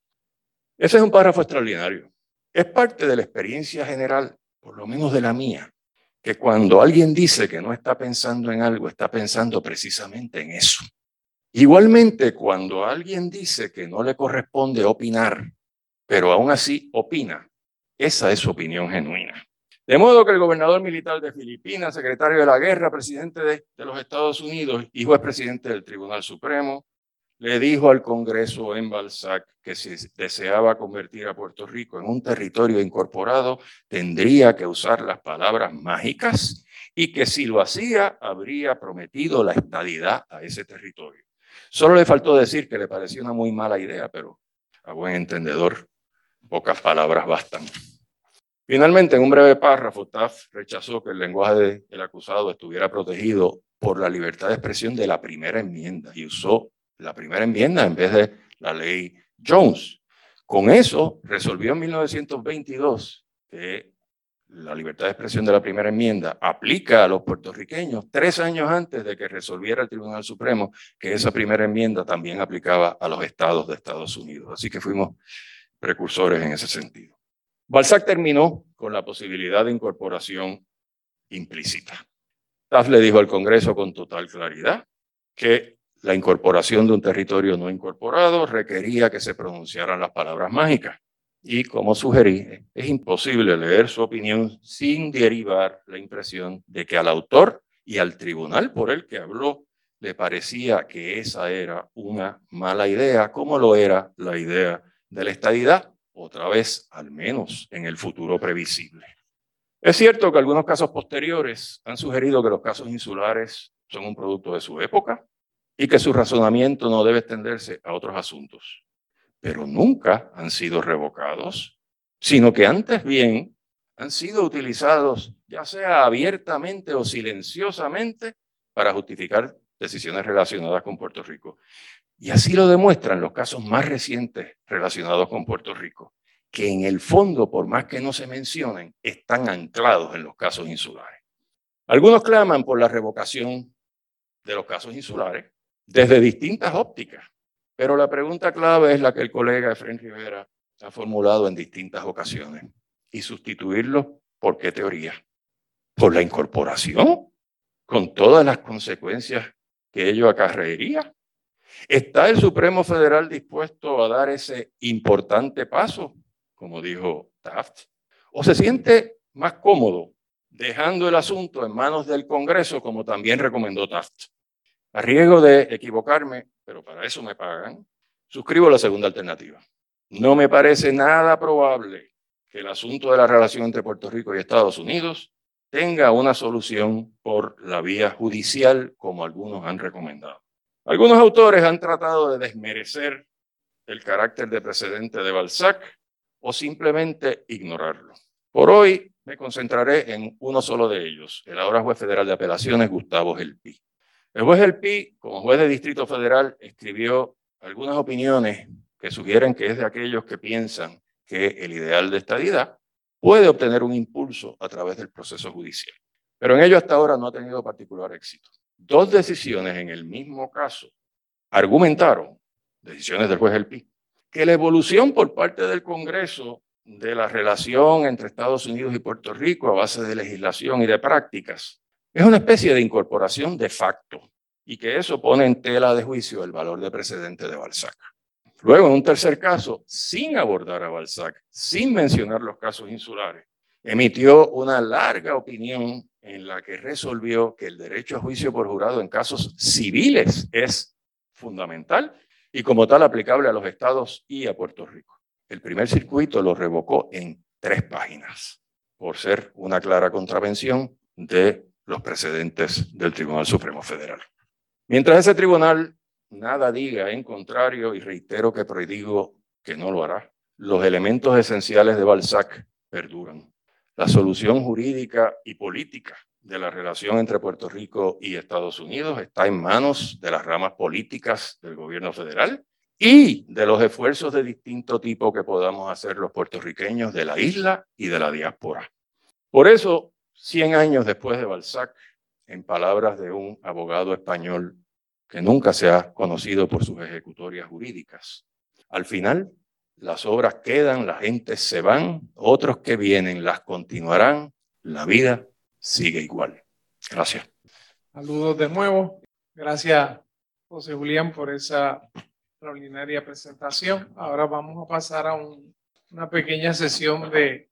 Ese es un párrafo extraordinario. Es parte de la experiencia general, por lo menos de la mía, que cuando alguien dice que no está pensando en algo, está pensando precisamente en eso. Igualmente, cuando alguien dice que no le corresponde opinar, pero aún así opina, esa es su opinión genuina. De modo que el gobernador militar de Filipinas, secretario de la guerra, presidente de, los Estados Unidos y juez presidente del Tribunal Supremo, le dijo al Congreso en Balzac que si deseaba convertir a Puerto Rico en un territorio incorporado, tendría que usar las palabras mágicas y que si lo hacía, habría prometido la estadidad a ese territorio. Solo le faltó decir que le parecía una muy mala idea, pero a buen entendedor, pocas palabras bastan. Finalmente, en un breve párrafo, Taft rechazó que el lenguaje del acusado estuviera protegido por la libertad de expresión de la primera enmienda y usó la primera enmienda en vez de la ley Jones. Con eso resolvió en 1922 que la libertad de expresión de la primera enmienda aplica a los puertorriqueños tres años antes de que resolviera el Tribunal Supremo que esa primera enmienda también aplicaba a los estados de Estados Unidos. Así que fuimos precursores en ese sentido. Balzac terminó con la posibilidad de incorporación implícita. Taft le dijo al Congreso con total claridad que la incorporación de un territorio no incorporado requería que se pronunciaran las palabras mágicas. Y como sugerí, es imposible leer su opinión sin derivar la impresión de que al autor y al tribunal por el que habló le parecía que esa era una mala idea, como lo era la idea de la estadidad, otra vez, al menos en el futuro previsible. Es cierto que algunos casos posteriores han sugerido que los casos insulares son un producto de su época y que su razonamiento no debe extenderse a otros asuntos pero nunca han sido revocados, sino que antes bien han sido utilizados, ya sea abiertamente o silenciosamente, para justificar decisiones relacionadas con Puerto Rico. Y así lo demuestran los casos más recientes relacionados con Puerto Rico, que en el fondo, por más que no se mencionen, están anclados en los casos insulares. Algunos claman por la revocación de los casos insulares desde distintas ópticas. Pero la pregunta clave es la que el colega Efraín Rivera ha formulado en distintas ocasiones. ¿Y sustituirlo por qué teoría? ¿Por la incorporación? Con todas las consecuencias que ello acarrearía. ¿Está el Supremo Federal dispuesto a dar ese importante paso, como dijo Taft? ¿O se siente más cómodo dejando el asunto en manos del Congreso, como también recomendó Taft? A riesgo de equivocarme, pero para eso me pagan, suscribo la segunda alternativa. No me parece nada probable que el asunto de la relación entre Puerto Rico y Estados Unidos tenga una solución por la vía judicial, como algunos han recomendado. Algunos autores han tratado de desmerecer el carácter de precedente de Balzac o simplemente ignorarlo. Por hoy me concentraré en uno solo de ellos, el ahora juez federal de apelaciones Gustavo Gelpi. El juez del PI, como juez de Distrito Federal, escribió algunas opiniones que sugieren que es de aquellos que piensan que el ideal de estadidad puede obtener un impulso a través del proceso judicial. Pero en ello hasta ahora no ha tenido particular éxito. Dos decisiones en el mismo caso argumentaron, decisiones del juez del PI, que la evolución por parte del Congreso de la relación entre Estados Unidos y Puerto Rico a base de legislación y de prácticas es una especie de incorporación de facto y que eso pone en tela de juicio el valor de precedente de Balzac. Luego, en un tercer caso, sin abordar a Balzac, sin mencionar los casos insulares, emitió una larga opinión en la que resolvió que el derecho a juicio por jurado en casos civiles es fundamental y como tal aplicable a los estados y a Puerto Rico. El primer circuito lo revocó en tres páginas por ser una clara contravención de los precedentes del Tribunal Supremo Federal. Mientras ese tribunal nada diga en contrario, y reitero que predigo que no lo hará, los elementos esenciales de Balzac perduran. La solución jurídica y política de la relación entre Puerto Rico y Estados Unidos está en manos de las ramas políticas del gobierno federal y de los esfuerzos de distinto tipo que podamos hacer los puertorriqueños de la isla y de la diáspora. Por eso, Cien años después de Balzac, en palabras de un abogado español que nunca se ha conocido por sus ejecutorias jurídicas. Al final, las obras quedan, la gente se van, otros que vienen las continuarán, la vida sigue igual. Gracias. Saludos de nuevo. Gracias, José Julián, por esa extraordinaria presentación. Ahora vamos a pasar a una pequeña sesión de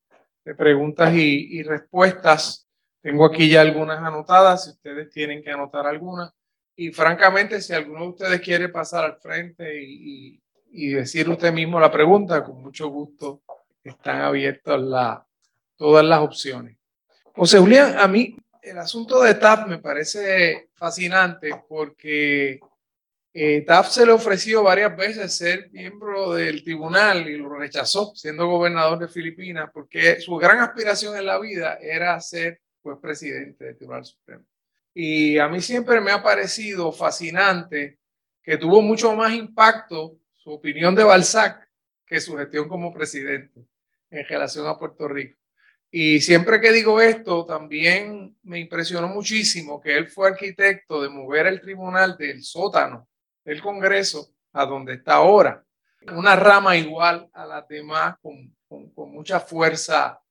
de preguntas y, respuestas. Tengo aquí ya algunas anotadas, si ustedes tienen que anotar algunas, Y francamente, si alguno de ustedes quiere pasar al frente y, decir usted mismo la pregunta, con mucho gusto están abiertas la, todas las opciones. José Julián, a mí el asunto de TAP me parece fascinante porque eh, se le ofreció varias veces ser miembro del tribunal y lo rechazó siendo gobernador de Filipinas porque su gran aspiración en la vida era ser pues, presidente del Tribunal Supremo. Y a mí siempre me ha parecido fascinante que tuvo mucho más impacto su opinión de Balzac que su gestión como presidente en relación a Puerto Rico. Y siempre que digo esto, también me impresionó muchísimo que él fue arquitecto de mover el tribunal del sótano del Congreso a donde está ahora. Una rama igual a las demás, con, con mucha fuerza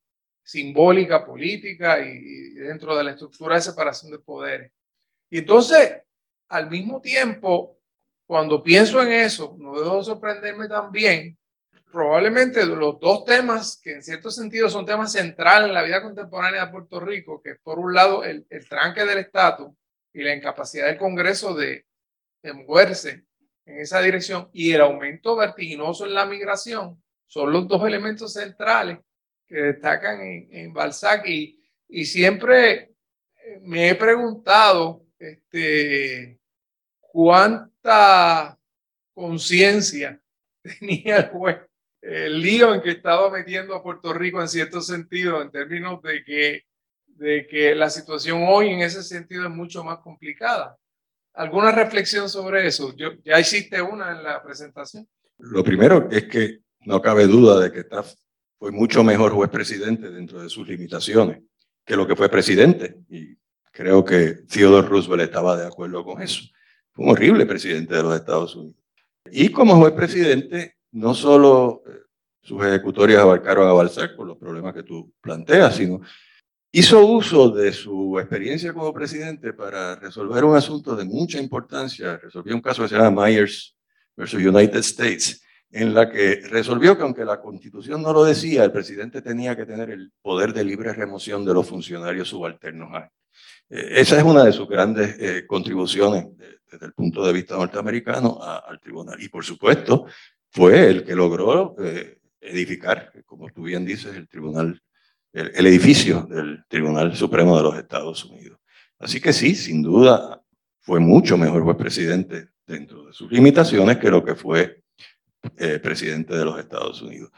simbólica, política y, dentro de la estructura de separación de poderes. Y entonces, al mismo tiempo, cuando pienso en eso, no debo sorprenderme también, probablemente los dos temas que en cierto sentido son temas centrales en la vida contemporánea de Puerto Rico, que por un lado el, el tranque del Estado y la incapacidad del Congreso de, de moverse en esa dirección y el aumento vertiginoso en la migración, son los dos elementos centrales que destacan en, Balzac y, y, siempre me he preguntado este, cuánta conciencia tenía el juez, el lío en que estaba metiendo a Puerto Rico en cierto sentido, en términos de que, de que la situación hoy en ese sentido es mucho más complicada. ¿Alguna reflexión sobre eso? Yo, ya hiciste una en la presentación. Lo primero es que no cabe duda de que está fue mucho mejor juez presidente dentro de sus limitaciones que lo que fue presidente. Y creo que Theodore Roosevelt estaba de acuerdo con eso. Fue un horrible presidente de los Estados Unidos. Y como juez presidente, no solo eh, sus ejecutorias abarcaron a Balzac por los problemas que tú planteas, sino hizo uso de su experiencia como presidente para resolver un asunto de mucha importancia. Resolvió un caso que se llama Myers versus United States, en la que resolvió que aunque la constitución no lo decía, el presidente tenía que tener el poder de libre remoción de los funcionarios subalternos. Eh, esa es una de sus grandes eh, contribuciones desde el punto de vista norteamericano al tribunal. Y por supuesto, fue el que logró eh, edificar, como tú bien dices, el tribunal, el, edificio del Tribunal Supremo de los Estados Unidos. Así que sí, sin duda, fue mucho mejor presidente dentro de sus limitaciones que lo que fue eh, presidente de los Estados Unidos.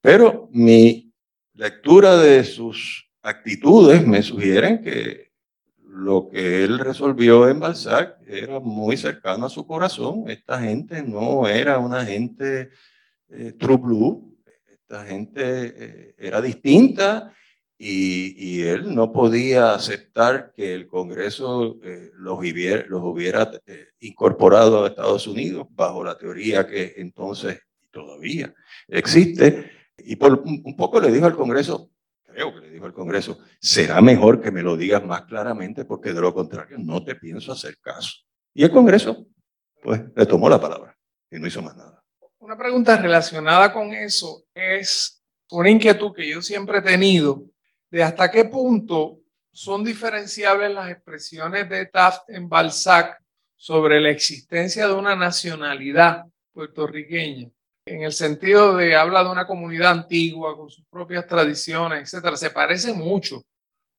Pero mi lectura de sus actitudes me sugieren que lo que él resolvió en Balzac era muy cercano a su corazón. Esta gente no era una gente eh, true blue, esta gente eh, era distinta y, él no podía aceptar que el Congreso eh, los, hubiera, eh, incorporado a Estados Unidos bajo la teoría que entonces todavía existe. Y un poco le dijo al Congreso, creo que le dijo al Congreso, será mejor que me lo digas más claramente porque de lo contrario no te pienso hacer caso. Y el Congreso, pues, le tomó la palabra y no hizo más nada. Una pregunta relacionada con eso es una inquietud que yo siempre he tenido de hasta qué punto son diferenciables las expresiones de Taft en Balzac sobre la existencia de una nacionalidad puertorriqueña, en el sentido de habla de una comunidad antigua con sus propias tradiciones, etcétera. Se parece mucho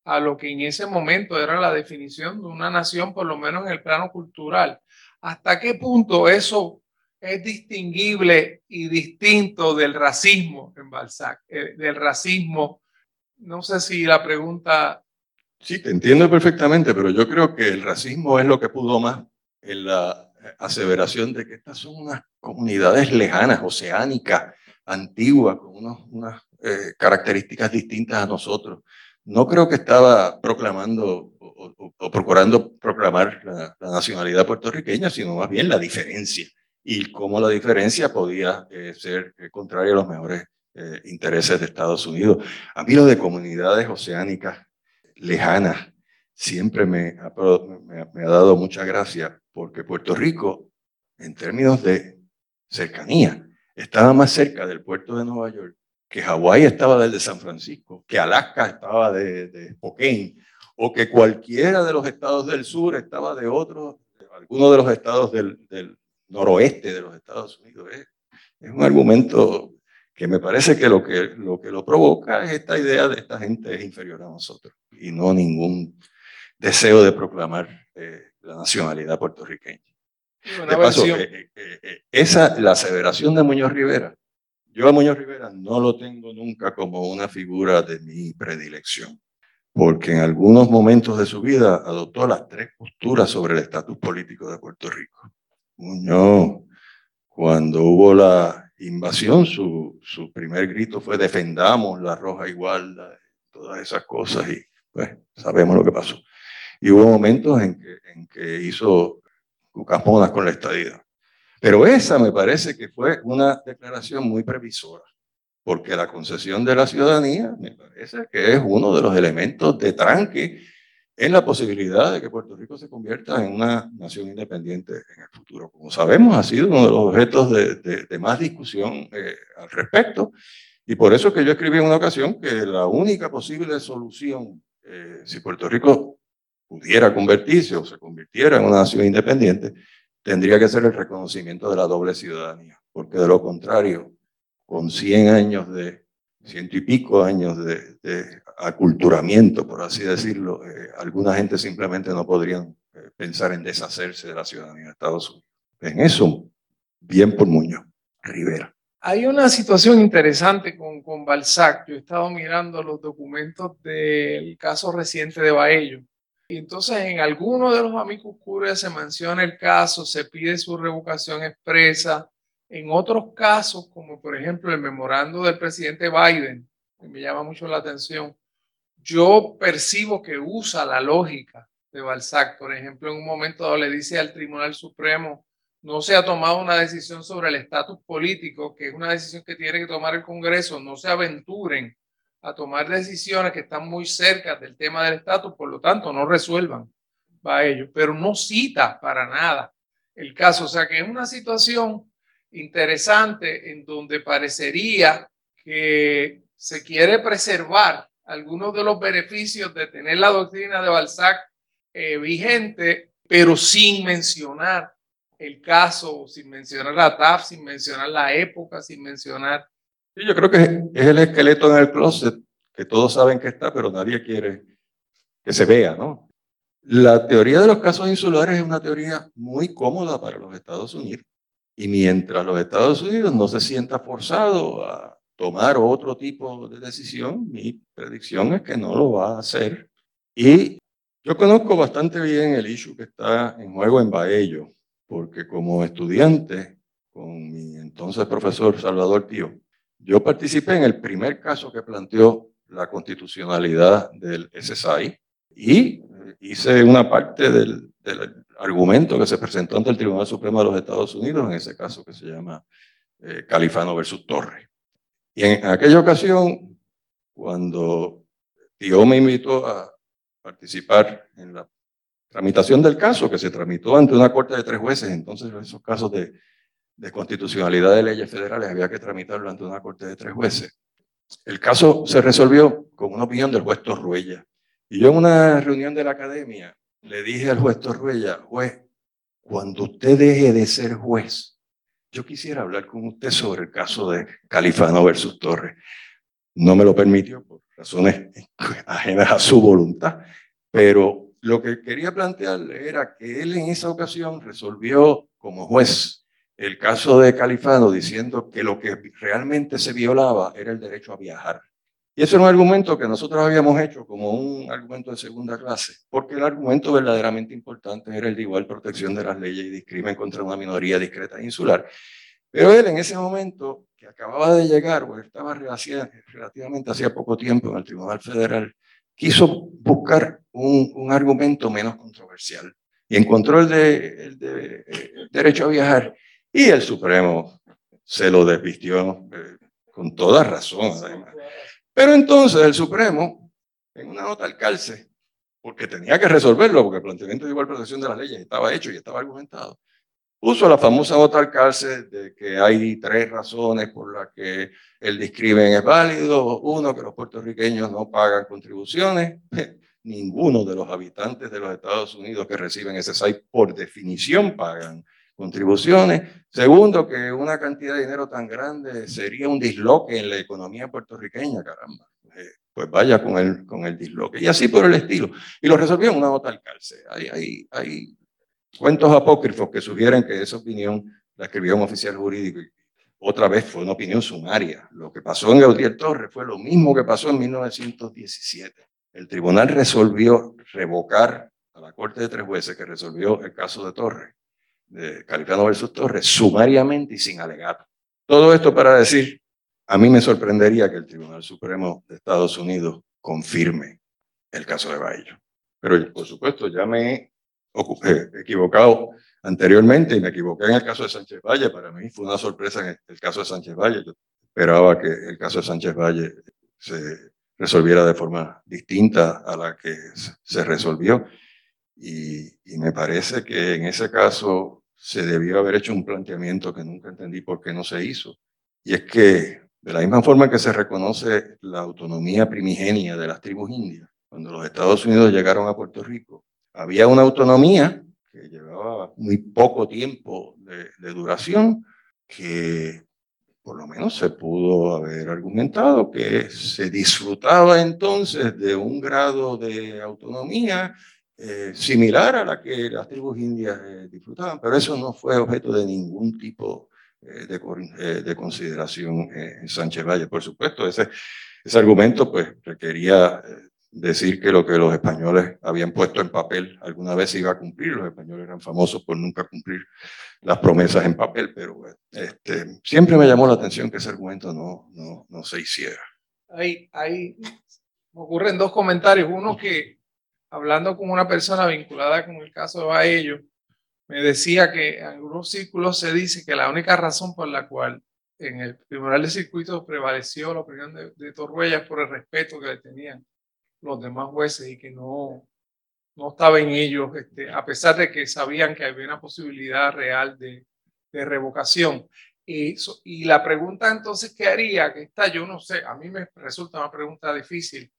a lo que en ese momento era la definición de una nación, por lo menos en el plano cultural. ¿Hasta qué punto eso es distinguible y distinto del racismo en Balzac, eh, del racismo no sé si la pregunta... Sí, te entiendo perfectamente, pero yo creo que el racismo es lo que pudo más en la aseveración de que estas son unas comunidades lejanas, oceánicas, antiguas, con unas eh, características distintas a nosotros. No creo que estaba proclamando o, procurando proclamar la, nacionalidad puertorriqueña, sino más bien la diferencia y cómo la diferencia podía eh, ser eh, contraria a los mejores eh, intereses de Estados Unidos. A mí lo de comunidades oceánicas lejanas siempre me ha, me, ha dado mucha gracia porque Puerto Rico, en términos de cercanía, estaba más cerca del puerto de Nueva York que Hawái estaba desde San Francisco, que Alaska estaba de, de Spokane, o que cualquiera de los estados del sur estaba de otro, algunos de los estados del, noroeste de los Estados Unidos. Es, es, un argumento que me parece que lo, que lo que lo provoca es esta idea de esta gente es inferior a nosotros y no ningún deseo de proclamar eh, la nacionalidad puertorriqueña. De paso, eh, eh, esa, la aseveración de Muñoz Rivera, yo a Muñoz Rivera no lo tengo nunca como una figura de mi predilección porque en algunos momentos de su vida adoptó las tres posturas sobre el estatus político de Puerto Rico. Muñoz, cuando hubo la invasión, su, su primer grito fue defendamos la roja igualdad, todas esas cosas, y pues sabemos lo que pasó. Y hubo momentos en que, en que hizo cucamonas con la estadía. Pero esa me parece que fue una declaración muy previsora porque la concesión de la ciudadanía me parece que es uno de los elementos de tranque en la posibilidad de que Puerto Rico se convierta en una nación independiente en el futuro. Como sabemos, ha sido uno de los objetos de, más discusión eh, al respecto, y por eso que yo escribí en una ocasión que la única posible solución, eh, si Puerto Rico pudiera convertirse o se convirtiera en una nación independiente, tendría que ser el reconocimiento de la doble ciudadanía, porque de lo contrario, con 100 años de, ciento y pico años de, aculturamiento, por así decirlo, eh, alguna gente simplemente no podrían eh, pensar en deshacerse de la ciudadanía de Estados Unidos. En eso, bien por Muñoz, Rivera. Hay una situación interesante con, con Balzac. Yo he estado mirando los documentos del caso reciente de Baello. Y entonces en alguno de los amigos curias se menciona el caso, se pide su revocación expresa, en otros casos, como por ejemplo el memorando del presidente Biden, que me llama mucho la atención, yo percibo que usa la lógica de Balzac. Por ejemplo, en un momento le dice al Tribunal Supremo, no se ha tomado una decisión sobre el estatus político, que es una decisión que tiene que tomar el Congreso, no se aventuren a tomar decisiones que están muy cerca del tema del estatus, por lo tanto, no resuelvan a ellos, pero no cita para nada el caso. O sea que es una situación interesante en donde parecería que se quiere preservar algunos de los beneficios de tener la doctrina de Balzac eh, vigente, pero sin mencionar el caso, sin mencionar la TAF, sin mencionar la época, sin mencionar... yo creo que es el esqueleto en el closet, que todos saben que está, pero nadie quiere que se vea, ¿no? La teoría de los casos insulares es una teoría muy cómoda para los Estados Unidos. Y mientras los Estados Unidos no se sienta forzado a tomar otro tipo de decisión, mi predicción es que no lo va a hacer. Y yo conozco bastante bien el issue que está en juego en Baello, porque como estudiante con mi entonces profesor Salvador Pío, yo participé en el primer caso que planteó la constitucionalidad del SSI y hice una parte del, del argumento que se presentó ante el Tribunal Supremo de los Estados Unidos, en ese caso que se llama eh, Califano versus Torre. Y en, aquella ocasión, cuando Tío me invitó a participar en la tramitación del caso, que se tramitó ante una corte de tres jueces, entonces esos casos de, de constitucionalidad de leyes federales había que tramitarlo ante una corte de tres jueces. El caso se resolvió con una opinión del juez Torruella. Y yo en una reunión de la academia le dije al juez Torruella, juez, cuando usted deje de ser juez, yo quisiera hablar con usted sobre el caso de Califano versus Torres. No me lo permitió por razones ajenas a su voluntad, pero lo que quería plantearle era que él en esa ocasión resolvió como juez el caso de Califano diciendo que lo que realmente se violaba era el derecho a viajar. Y ese es un argumento que nosotros habíamos hecho como un argumento de segunda clase, porque el argumento verdaderamente importante era el de igual protección de las leyes y discrimen contra una minoría discreta e insular. Pero él en ese momento, que acababa de llegar, o estaba relativamente hacía poco tiempo en el Tribunal Federal, quiso buscar un, un argumento menos controversial y encontró el de, el de eh, derecho a viajar y el Supremo se lo desvistió eh, con toda razón, además. Pero entonces el Supremo, en una nota al calce, porque tenía que resolverlo, porque el planteamiento de igual protección de las leyes estaba hecho y estaba argumentado, puso la famosa nota al calce de que hay tres razones por las que el discrimen es válido. Uno, que los puertorriqueños no pagan contribuciones. ninguno de los habitantes de los Estados Unidos que reciben ese SAI por definición pagan contribuciones. Segundo, que una cantidad de dinero tan grande sería un disloque en la economía puertorriqueña, caramba. Eh, pues vaya con el, con el disloque. Y así por el estilo. Y lo resolvió en una nota al. Hay, hay, hay cuentos apócrifos que sugieren que esa opinión la escribió un oficial jurídico otra vez fue una opinión sumaria. Lo que pasó en Gautier Torres fue lo mismo que pasó en 1917. El tribunal resolvió revocar a la Corte de Tres Jueces que resolvió el caso de Torres de Califano versus Torres sumariamente y sin alegato. Todo esto para decir, a mí me sorprendería que el Tribunal Supremo de Estados Unidos confirme el caso de Baillo. Pero por supuesto, ya me he equivocado anteriormente y me equivoqué en el caso de Sánchez Valle. Para mí fue una sorpresa en el caso de Sánchez Valle. Yo esperaba que el caso de Sánchez Valle se resolviera de forma distinta a la que se resolvió. Y, me parece que en ese caso se debió haber hecho un planteamiento que nunca entendí por qué no se hizo. Y es que de la misma forma que se reconoce la autonomía primigenia de las tribus indias, cuando los Estados Unidos llegaron a Puerto Rico, había una autonomía que llevaba muy poco tiempo de, de duración, que por lo menos se pudo haber argumentado que se disfrutaba entonces de un grado de autonomía eh, similar a la que las tribus indias eh, disfrutaban, pero eso no fue objeto de ningún tipo eh, de, de, consideración en Sánchez Valle. Por supuesto, ese, ese argumento pues requería decir que lo que los españoles habían puesto en papel alguna vez se iba a cumplir. Los españoles eran famosos por nunca cumplir las promesas en papel, pero este, siempre me llamó la atención que ese argumento no, no, no se hiciera. Ahí, ahí ocurren dos comentarios. Uno que hablando con una persona vinculada con el caso de Baello, me decía que en algunos círculos se dice que la única razón por la cual en el Tribunal de Circuito prevaleció la opinión de, de Torruella por el respeto que le tenían los demás jueces y que no, no estaba en ellos, este, a pesar de que sabían que había una posibilidad real de, de revocación. Y, y la pregunta entonces, ¿qué haría? Que está, yo no sé, a mí me resulta una pregunta difícil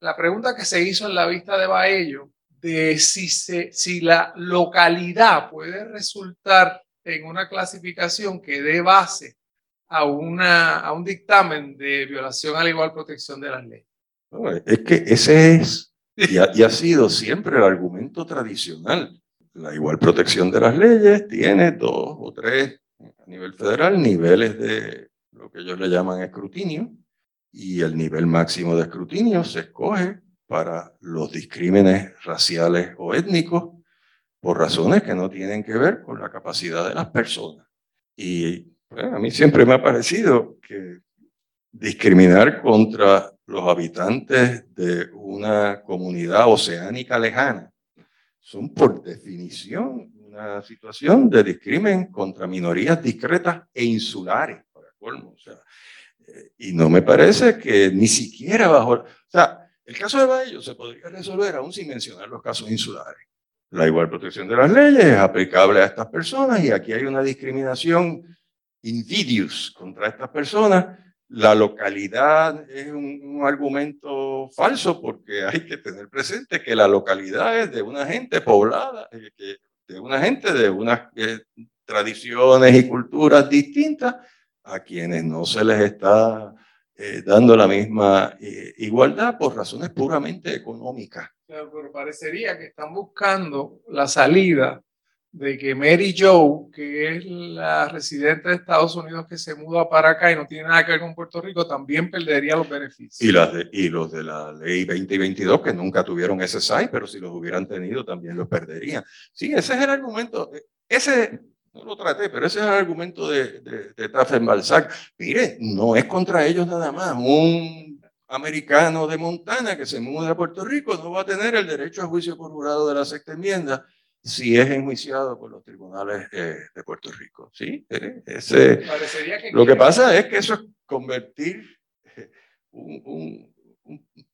la pregunta que se hizo en la vista de Baello, de si, la localidad puede resultar en una clasificación que dé base a un dictamen de violación a la igual protección de las leyes. es que ese es y ha, y ha sido siempre el argumento tradicional. La igual protección de las leyes tiene dos o tres a nivel federal niveles de lo que ellos le llaman escrutinio y el nivel máximo de escrutinio se escoge para los discrímenes raciales o étnicos por razones que no tienen que ver con la capacidad de las personas. Y a mí siempre me ha parecido que discriminar contra los habitantes de una comunidad oceánica lejana son por definición una situación de discrimen contra minorías discretas e insulares, para colmo. O sea, y no me parece que ni siquiera bajo... O sea, el caso de Baello se podría resolver aún sin mencionar los casos insulares. La igual protección de las leyes es aplicable a estas personas y aquí hay una discriminación invidious contra estas personas. La localidad es un, argumento falso porque hay que tener presente que la localidad es de una gente poblada, eh, de una gente de unas eh, tradiciones y culturas distintas a quienes no se les está eh, dando la misma eh, igualdad por razones puramente económicas. pero parecería que están buscando la salida de que Mary Joe, que es la residente de Estados Unidos que se muda para acá y no tiene nada que ver con Puerto Rico, también perdería los beneficios. Y, las y los de la ley 2022, que nunca tuvieron ese SAI, pero si los hubieran tenido, también los perderían. Sí, ese es el argumento. Ese, no lo traté, pero ese es el argumento de, de, de Balzac. Mire, no es contra ellos nada más. Un americano de Montana que se muda a Puerto Rico no va a tener el derecho a juicio por jurado de la sexta enmienda si es enjuiciado por los tribunales eh, de Puerto Rico. ¿Sí? Eh, ese, lo que pasa es que eso es convertir un un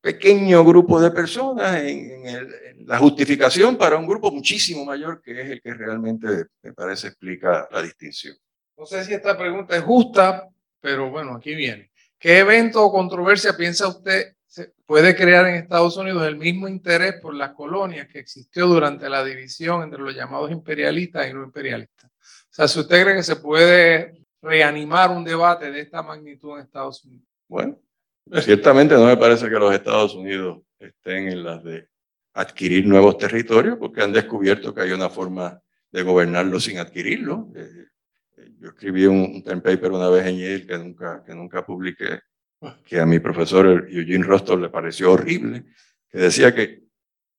pequeño grupo de personas en, la justificación para un grupo muchísimo mayor que es el que realmente me parece explica la distinción. No sé si esta pregunta es justa, pero bueno, aquí viene. ¿Qué evento o controversia piensa usted se puede crear en Estados Unidos el mismo interés por las colonias que existió durante la división entre los llamados imperialistas y no imperialistas. O sea, si usted cree que se puede reanimar un debate de esta magnitud en Estados Unidos. Bueno, ciertamente no me parece que los Estados Unidos estén en las de adquirir nuevos territorios porque han descubierto que hay una forma de gobernarlo sin adquirirlo. Eh, eh, yo escribí un, term paper una vez en Yale que nunca, que nunca publiqué, que a mi profesor Eugene Rostov le pareció horrible, que decía que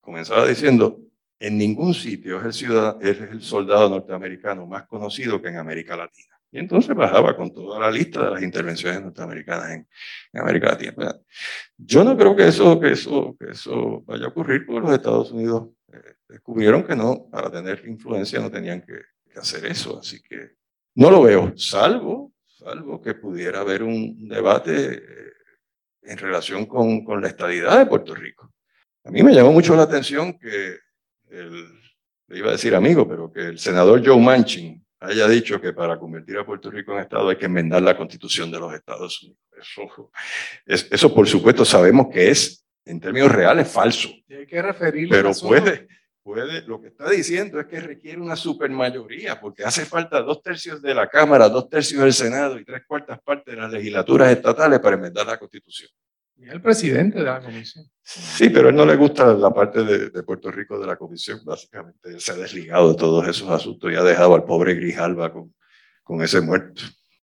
comenzaba diciendo, en ningún sitio es el, ciudadano, es el soldado norteamericano más conocido que en América Latina. Y entonces bajaba con toda la lista de las intervenciones norteamericanas en, América Latina. Yo no creo que eso, que, eso, que eso vaya a ocurrir porque los Estados Unidos eh, descubrieron que no, para tener influencia no tenían que, hacer eso. Así que no lo veo, salvo, salvo que pudiera haber un debate eh, en relación con, con, la estadidad de Puerto Rico. A mí me llamó mucho la atención que el, le iba a decir amigo, pero que el senador Joe Manchin, haya dicho que para convertir a Puerto Rico en Estado hay que enmendar la constitución de los Estados Unidos. Eso, eso por supuesto sabemos que es en términos reales falso. hay que referirlo. Pero puede, puede, lo que está diciendo es que requiere una supermayoría, porque hace falta dos tercios de la Cámara, dos tercios del Senado y tres cuartas partes de las legislaturas estatales para enmendar la constitución. Y el presidente de la comisión. Sí, pero a él no le gusta la parte de, Puerto Rico de la comisión, básicamente. Él se ha desligado de todos esos asuntos y ha dejado al pobre Grijalba con, con ese muerto.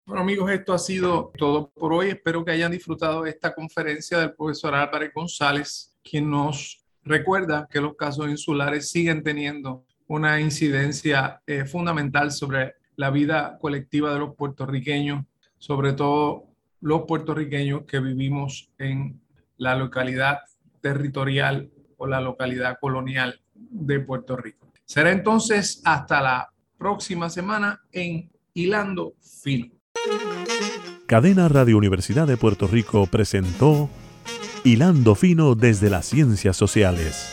Bueno amigos, esto ha sido todo por hoy. Espero que hayan disfrutado de esta conferencia del profesor Álvarez González, quien nos recuerda que los casos insulares siguen teniendo una incidencia eh, fundamental sobre la vida colectiva de los puertorriqueños, sobre todo los puertorriqueños que vivimos en la localidad territorial o la localidad colonial de Puerto Rico. Será entonces hasta la próxima semana en Hilando Fino. Cadena Radio Universidad de Puerto Rico presentó Hilando Fino desde las Ciencias Sociales.